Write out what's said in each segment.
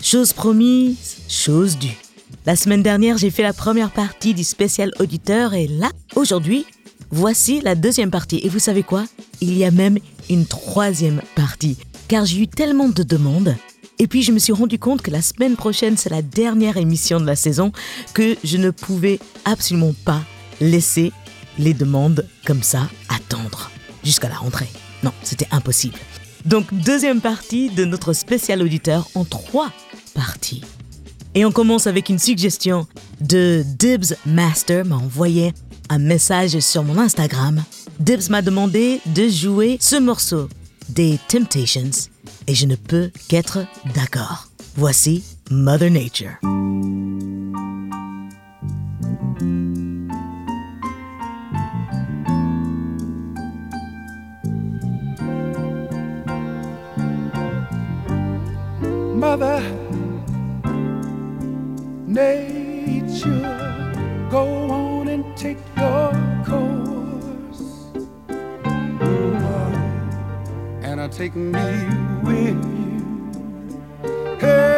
Chose promise, chose due. La semaine dernière, j'ai fait la première partie du spécial auditeur et là, aujourd'hui, Voici la deuxième partie. Et vous savez quoi? Il y a même une troisième partie. Car j'ai eu tellement de demandes. Et puis je me suis rendu compte que la semaine prochaine, c'est la dernière émission de la saison, que je ne pouvais absolument pas laisser les demandes comme ça attendre jusqu'à la rentrée. Non, c'était impossible. Donc deuxième partie de notre spécial auditeur en trois parties. Et on commence avec une suggestion de Dibs Master m'a envoyé un message sur mon Instagram. Dibs m'a demandé de jouer ce morceau des Temptations et je ne peux qu'être d'accord. Voici Mother Nature. Mother Nature, go on and take your course. And I'll take me with you. Hey,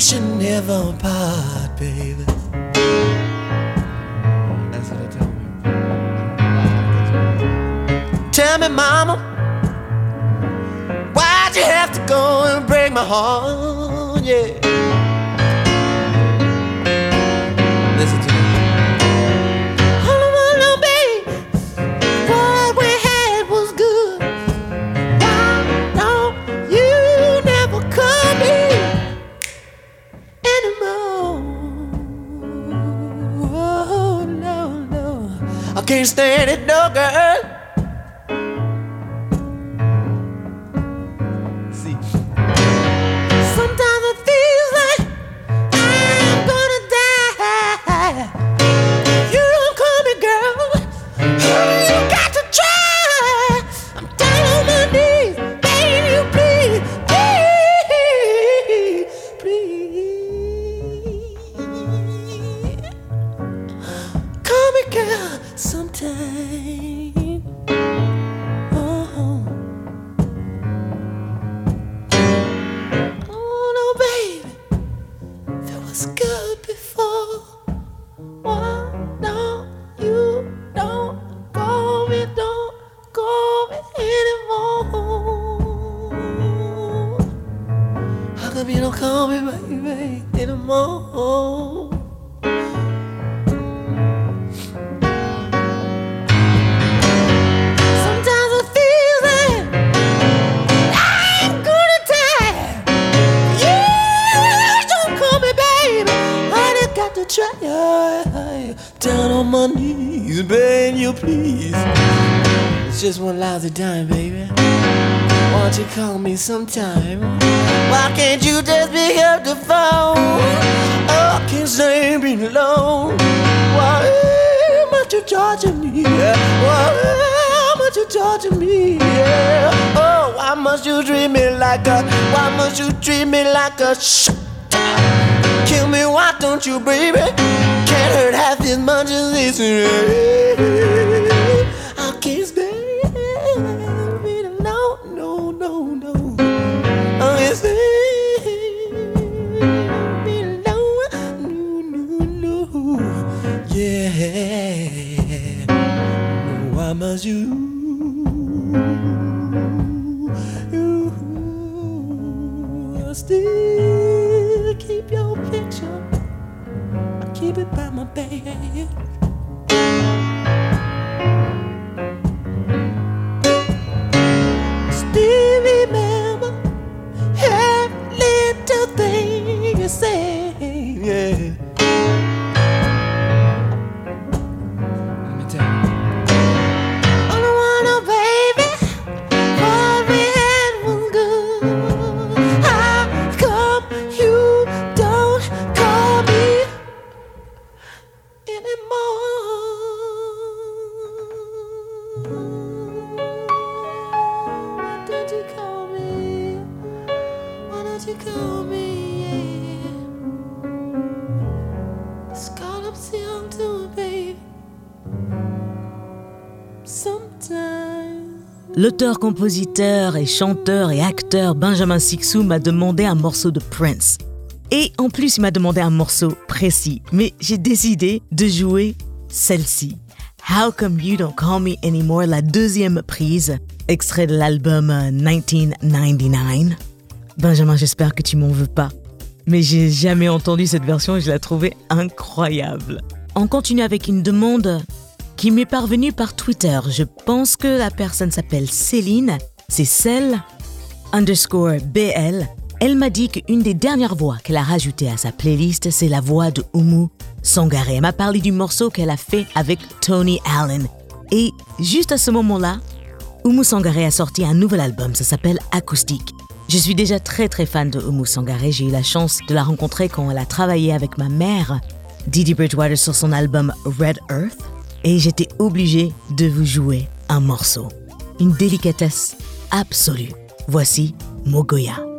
should never part, baby. That's what told me. Tell me, mama, why'd you have to go and break my heart? Yeah. Can't stand it, no, girl. Just one lousy time, baby. Why don't you call me sometime? Why can't you just pick oh, up the phone? Oh, I can't stand being alone. Why am must you charging me? Why must you charging me? Oh, why must you treat me like a? Why must you treat me like a? Sh- Kill me, why don't you, baby? Can't hurt half as much as this. I can't Yeah, no, I you. Still keep your picture. I keep it by my bed. Thing you say. Yeah. L'auteur, compositeur et chanteur et acteur Benjamin Sixou m'a demandé un morceau de Prince. Et en plus, il m'a demandé un morceau précis, mais j'ai décidé de jouer celle-ci. How Come You Don't Call Me Anymore, la deuxième prise, extrait de l'album euh, 1999. Benjamin, j'espère que tu m'en veux pas. Mais j'ai jamais entendu cette version et je la trouvais incroyable. On continue avec une demande qui m'est parvenue par Twitter. Je pense que la personne s'appelle Céline. C'est celle underscore BL. Elle m'a dit qu'une des dernières voix qu'elle a rajoutées à sa playlist, c'est la voix de Oumu Sangaré. Elle m'a parlé du morceau qu'elle a fait avec Tony Allen. Et juste à ce moment-là, Oumu Sangaré a sorti un nouvel album, ça s'appelle Acoustique. Je suis déjà très très fan de Oumu Sangaré. J'ai eu la chance de la rencontrer quand elle a travaillé avec ma mère, Didi Bridgewater, sur son album Red Earth. Et j'étais obligée de vous jouer un morceau. Une délicatesse absolue. Voici Mogoya.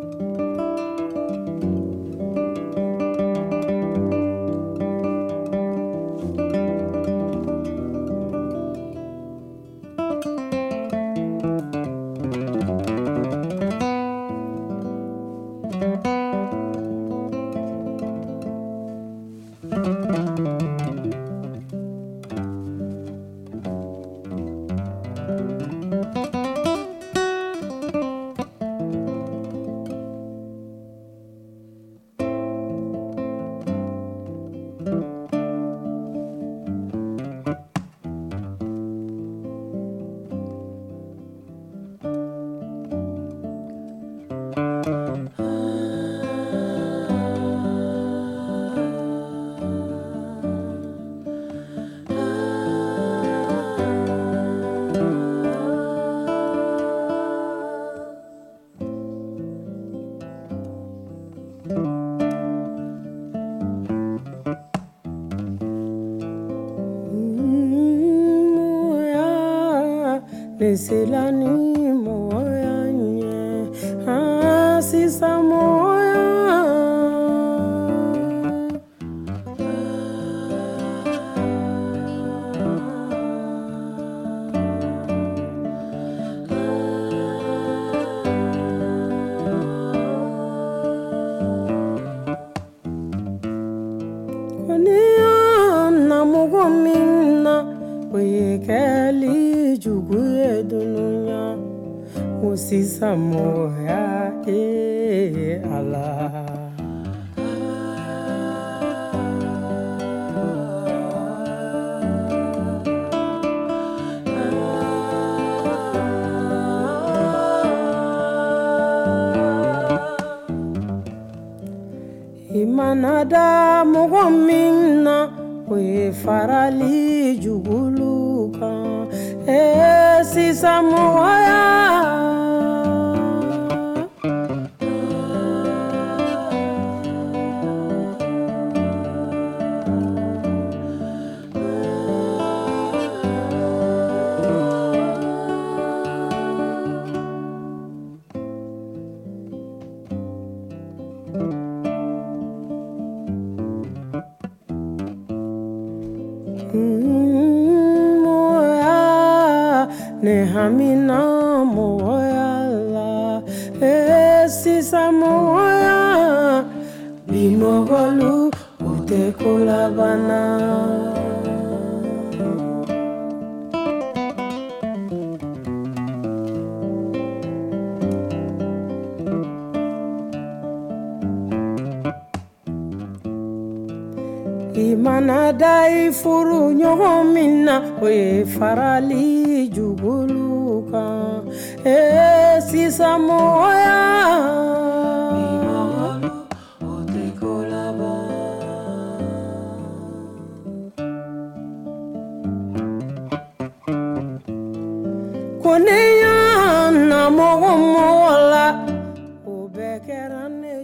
silanu o sisan mɔgɔya ee ala. I mana da mɔgɔ min na o ye farali jugulu kan ee sisan mɔgɔya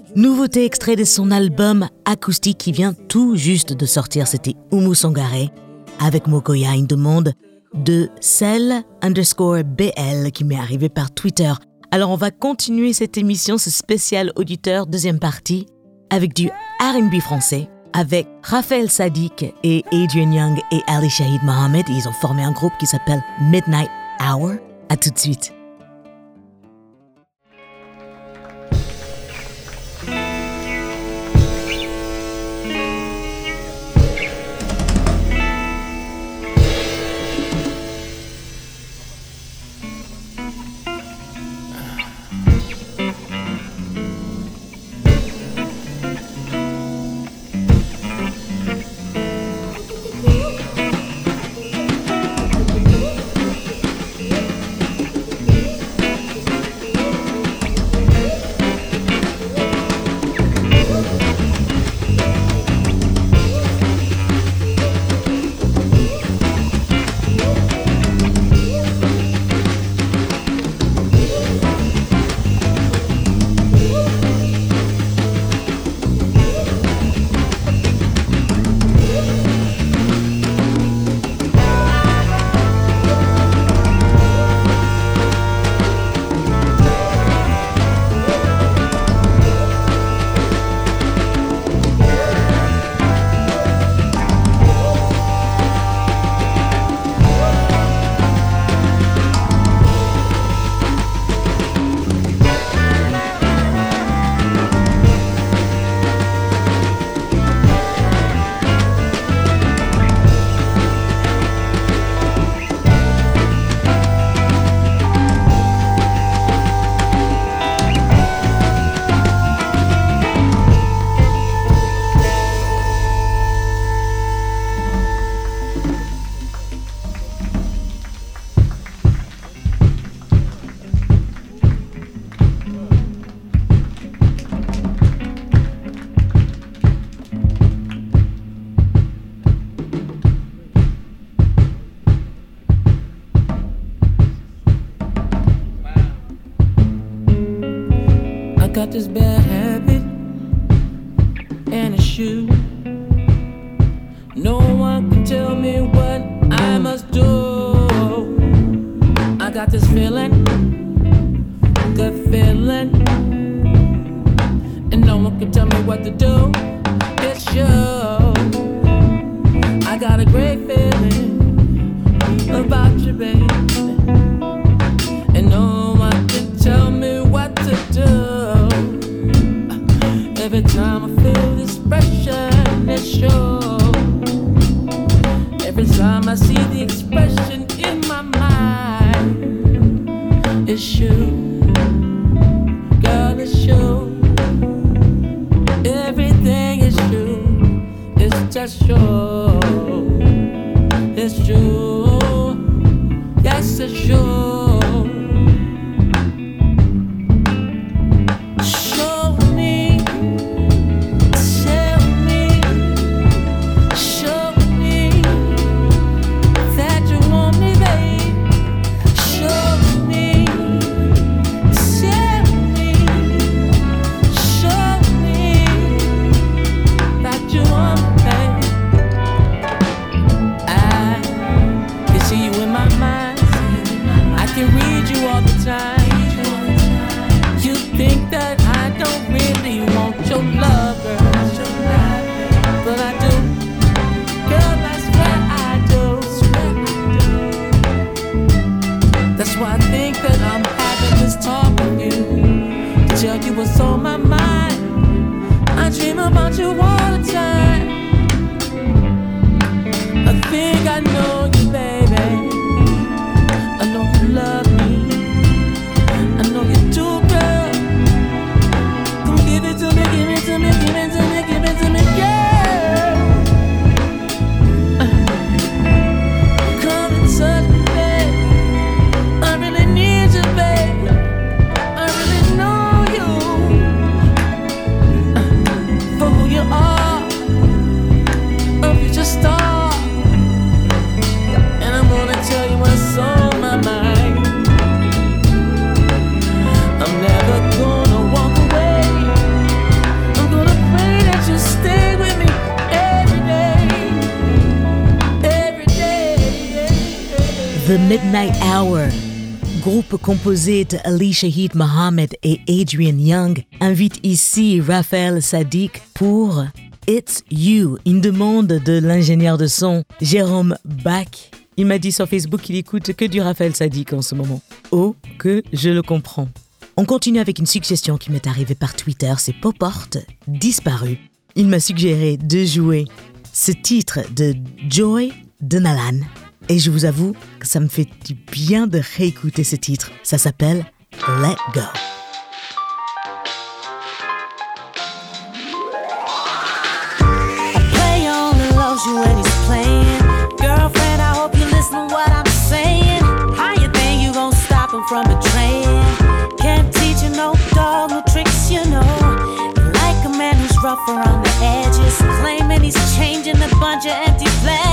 ju Nouveauté extrait de son album acoustique qui vient tout juste de sortir, c'était Oumu Sangare avec Mokoya, une demande de celle underscore BL qui m'est arrivée par Twitter. Alors on va continuer cette émission, ce spécial auditeur, deuxième partie, avec du R&B français, avec Raphaël Sadik et Adrian Young et Ali Shahid Mohamed. Ils ont formé un groupe qui s'appelle Midnight Hour. À tout de suite. mamacita. Midnight Hour. Groupe composé de Ali Shahid Mohammed et Adrian Young invite ici Raphaël Sadik pour It's You, une demande de l'ingénieur de son Jérôme Bach. Il m'a dit sur Facebook qu'il écoute que du Raphaël Sadik en ce moment. Oh, que je le comprends. On continue avec une suggestion qui m'est arrivée par Twitter, c'est Poporte, disparu. Il m'a suggéré de jouer ce titre de Joy Denalan. Et je vous avoue que ça me fait du bien de réécouter ce titre. Ça s'appelle Let Go. the edges, claiming he's changing a bunch of empty.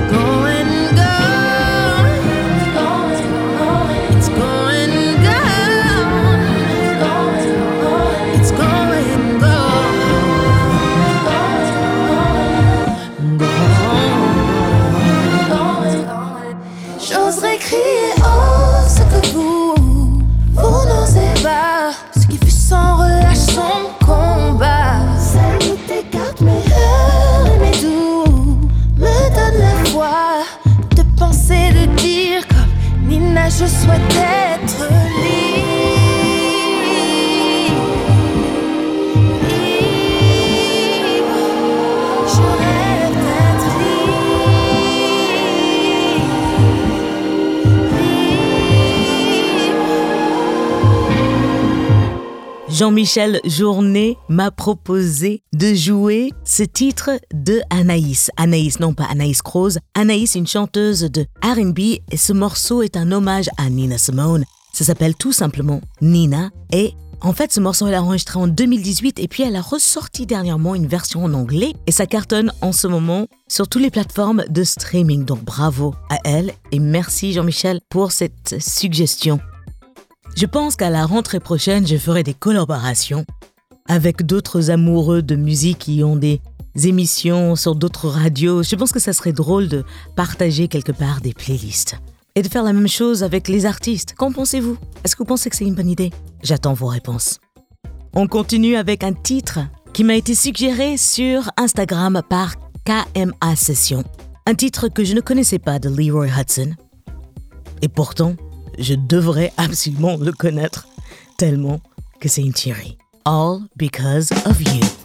that's gone. Jean-Michel Journet m'a proposé de jouer ce titre de Anaïs. Anaïs, non pas Anaïs Croze. Anaïs, une chanteuse de RB, et ce morceau est un hommage à Nina Simone. Ça s'appelle tout simplement Nina, et en fait, ce morceau, elle a enregistré en 2018 et puis elle a ressorti dernièrement une version en anglais et ça cartonne en ce moment sur toutes les plateformes de streaming. Donc bravo à elle et merci Jean-Michel pour cette suggestion. Je pense qu'à la rentrée prochaine, je ferai des collaborations avec d'autres amoureux de musique qui ont des émissions sur d'autres radios. Je pense que ça serait drôle de partager quelque part des playlists. Et de faire la même chose avec les artistes. Qu'en pensez-vous? Est-ce que vous pensez que c'est une bonne idée? J'attends vos réponses. On continue avec un titre qui m'a été suggéré sur Instagram par KMA Session. Un titre que je ne connaissais pas de Leroy Hudson. Et pourtant, je devrais absolument le connaître tellement que c'est une tuerie. All because of you.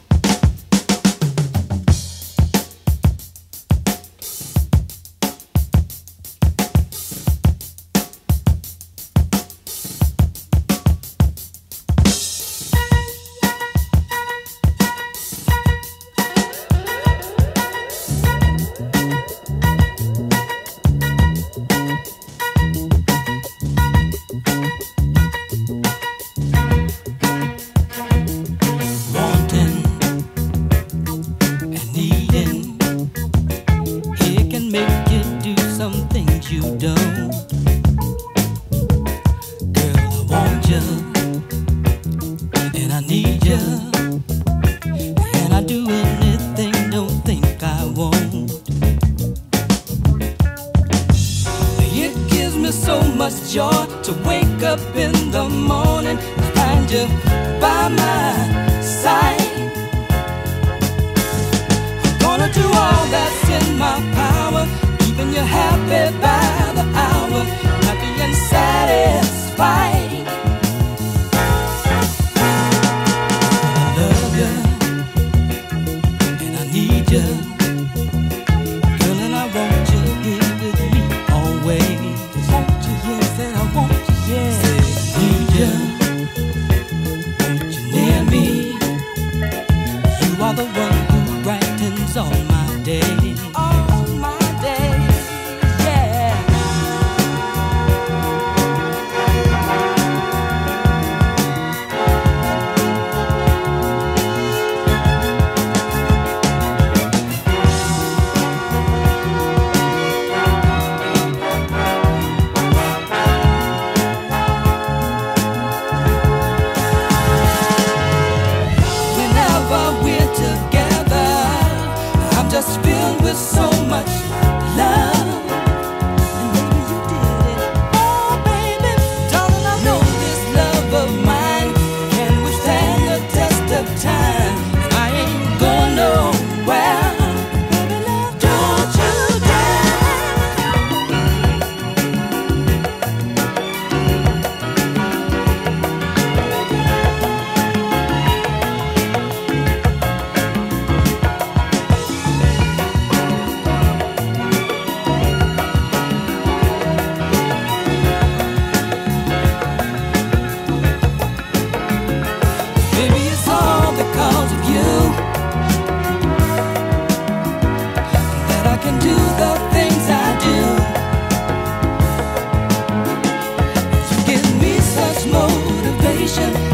you should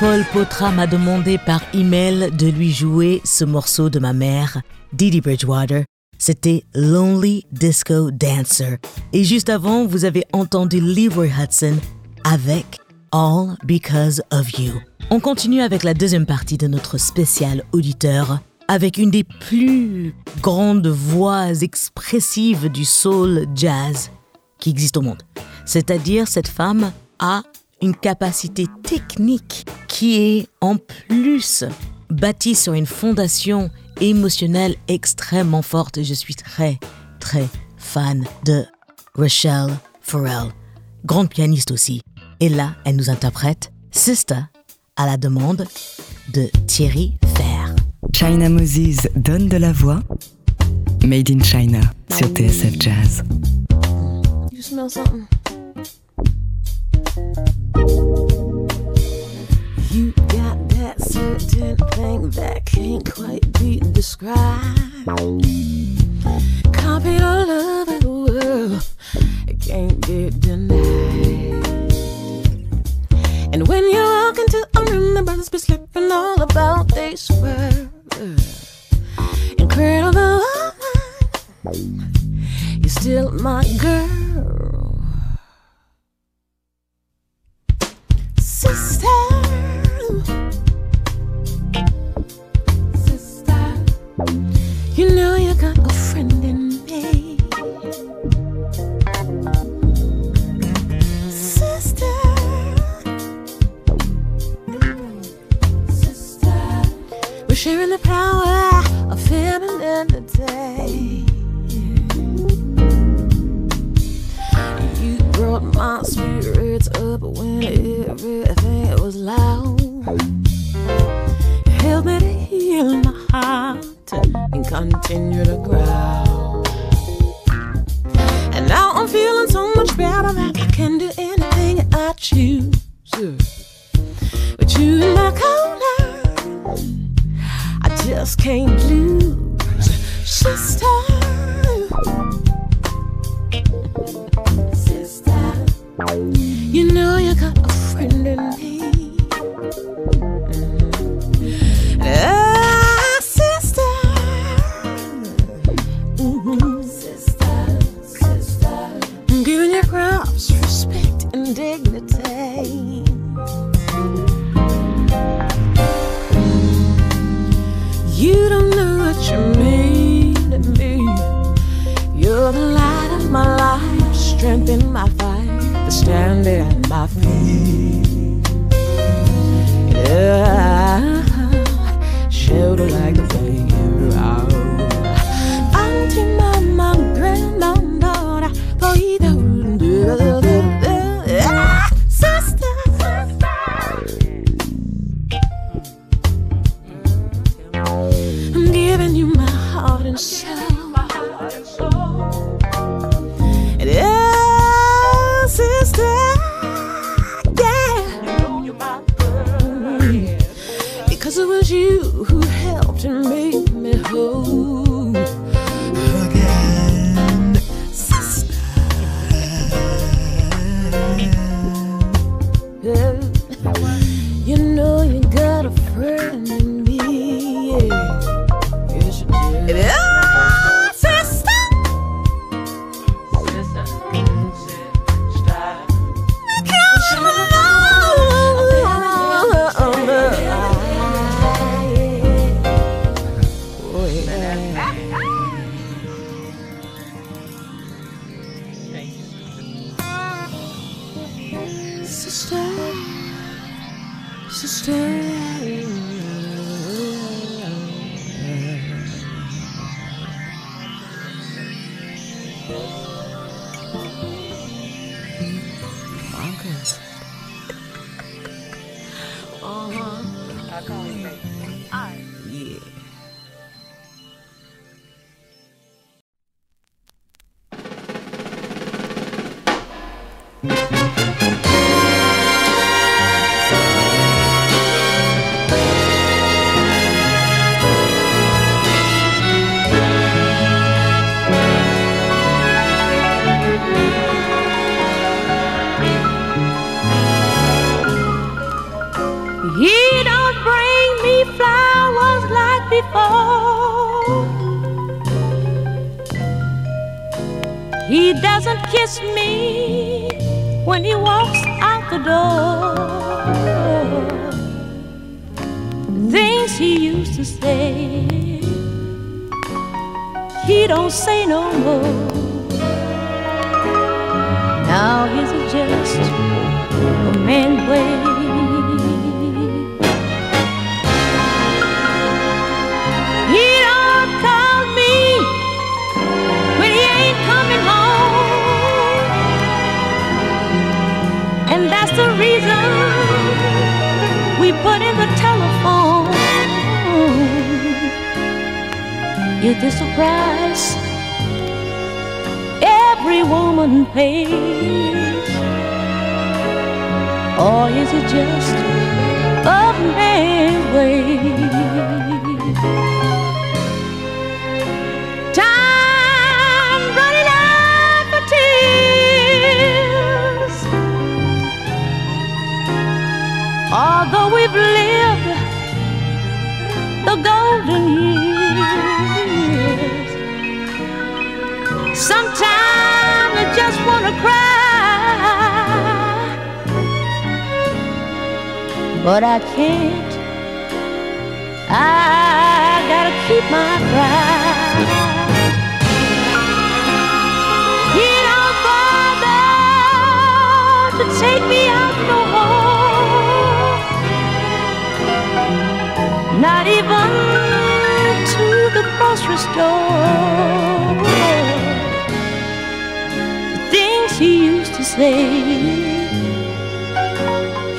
André-Paul Potra m'a demandé par email de lui jouer ce morceau de ma mère, Didi Bridgewater. C'était Lonely Disco Dancer. Et juste avant, vous avez entendu Leroy Hudson avec All Because of You. On continue avec la deuxième partie de notre spécial auditeur avec une des plus grandes voix expressives du soul jazz qui existe au monde. C'est-à-dire cette femme a une capacité technique qui est en plus bâtie sur une fondation émotionnelle extrêmement forte. Je suis très, très fan de Rochelle Farrell, grande pianiste aussi. Et là, elle nous interprète Sister à la demande de Thierry Fer. China Moses donne de la voix. Made in China sur TSF Jazz. You smell something? You got that certain thing that can't quite be described. Copy all over the world, it can't be denied. You mean to me. You're the light of my life, strength in my fight, the standing at my feet. Yeah, shelter like Thank. He don't say no more. Now he's just a man way. He don't call me when he ain't coming home. And that's the reason we put in the telephone. This a price woman? Or is it just a man's way? But I can't. I gotta keep my pride. He don't bother to take me out no more, not even to the grocery store. The things he used to say,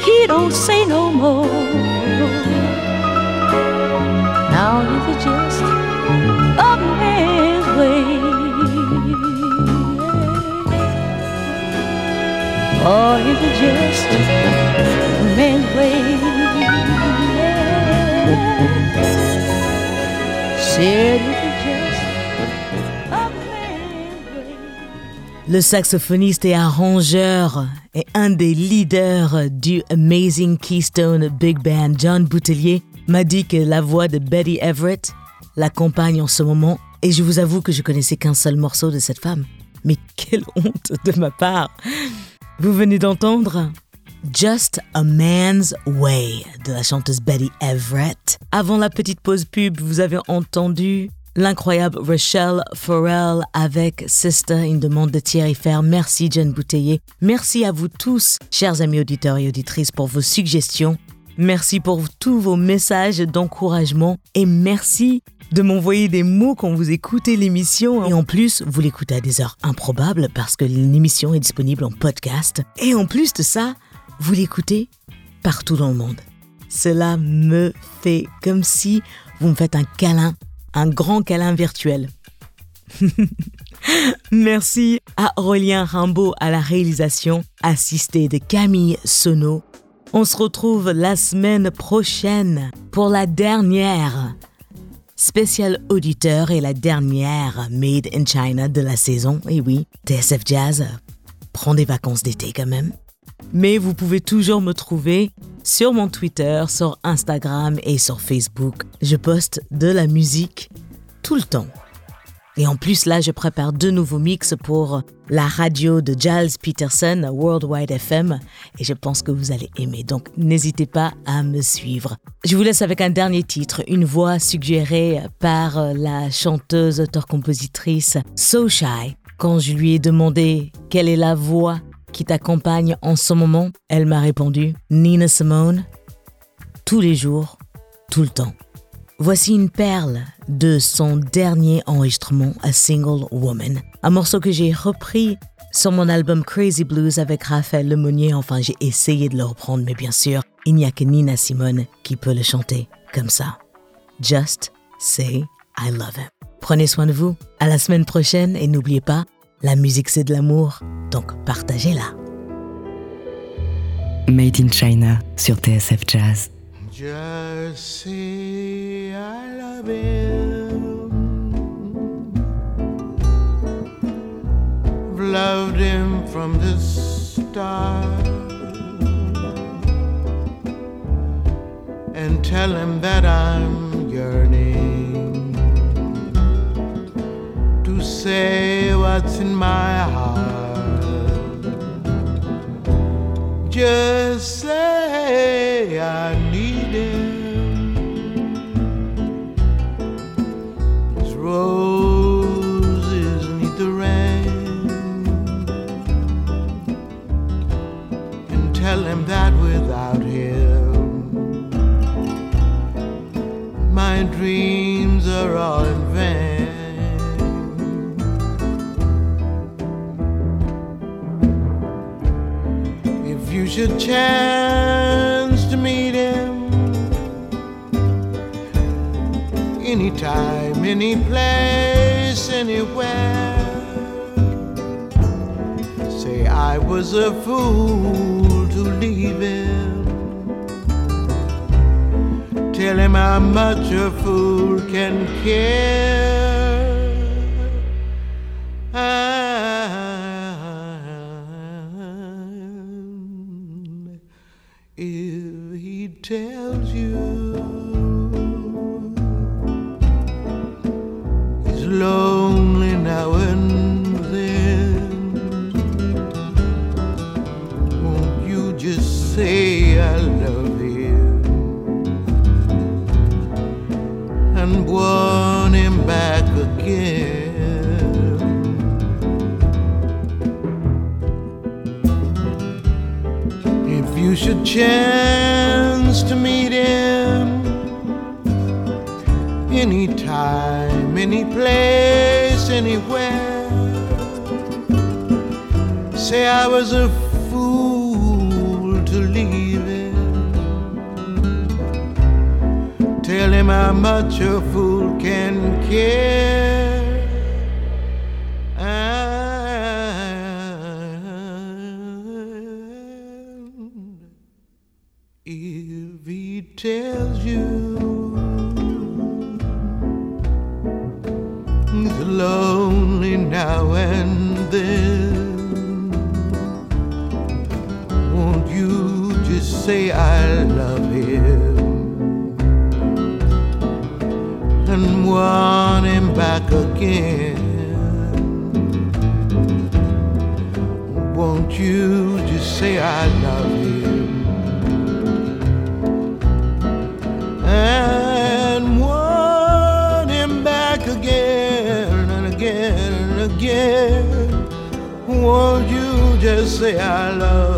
he don't say no more. Now he's just a man's way. Or is just a way? Said is? Le saxophoniste et arrangeur un des leaders du Amazing Keystone Big Band, John Boutelier, m'a dit que la voix de Betty Everett l'accompagne en ce moment et je vous avoue que je connaissais qu'un seul morceau de cette femme. Mais quelle honte de ma part Vous venez d'entendre Just a Man's Way de la chanteuse Betty Everett. Avant la petite pause pub, vous avez entendu l'incroyable Rochelle Farrell avec Sister, une demande de Thierry Fer. Merci Jen Bouteiller. Merci à vous tous, chers amis auditeurs et auditrices, pour vos suggestions. Merci pour tous vos messages d'encouragement et merci de m'envoyer des mots quand vous écoutez l'émission. Et en plus, vous l'écoutez à des heures improbables parce que l'émission est disponible en podcast. Et en plus de ça, vous l'écoutez partout dans le monde. Cela me fait comme si vous me faites un câlin, un grand câlin virtuel. Merci à Aurélien Rimbaud à la réalisation, assisté de Camille Sono. On se retrouve la semaine prochaine pour la dernière spéciale auditeur et la dernière Made in China de la saison. Et oui, TSF Jazz prend des vacances d'été quand même. Mais vous pouvez toujours me trouver sur mon Twitter, sur Instagram et sur Facebook. Je poste de la musique tout le temps. Et en plus, là, je prépare deux nouveaux mix pour la radio de Giles Peterson, Worldwide FM, et je pense que vous allez aimer. Donc, n'hésitez pas à me suivre. Je vous laisse avec un dernier titre, une voix suggérée par la chanteuse, auteure-compositrice So Shy. Quand je lui ai demandé quelle est la voix qui t'accompagne en ce moment, elle m'a répondu Nina Simone, tous les jours, tout le temps. Voici une perle de son dernier enregistrement, A Single Woman, un morceau que j'ai repris sur mon album Crazy Blues avec Raphaël Lemonnier. Enfin, j'ai essayé de le reprendre, mais bien sûr, il n'y a que Nina Simone qui peut le chanter comme ça. Just say I love him. Prenez soin de vous. À la semaine prochaine et n'oubliez pas, la musique c'est de l'amour, donc partagez-la. Made in China sur TSF Jazz. Just say I love him. Loved him from the start. And tell him that I'm yearning to say what's in my heart. Just say I need him. His roses need the rain. And tell him that without him, my dreams are all should chance to meet him anytime, any place, anywhere, say I was a fool to leave him. Tell him how much a fool can care. Chance to meet him anytime, any place, anywhere, say I was a fool to leave him. Tell him how much a fool can care. say I love him and want him back again. Won't you just say I love him and want him back again and again and again? Won't you just say I love?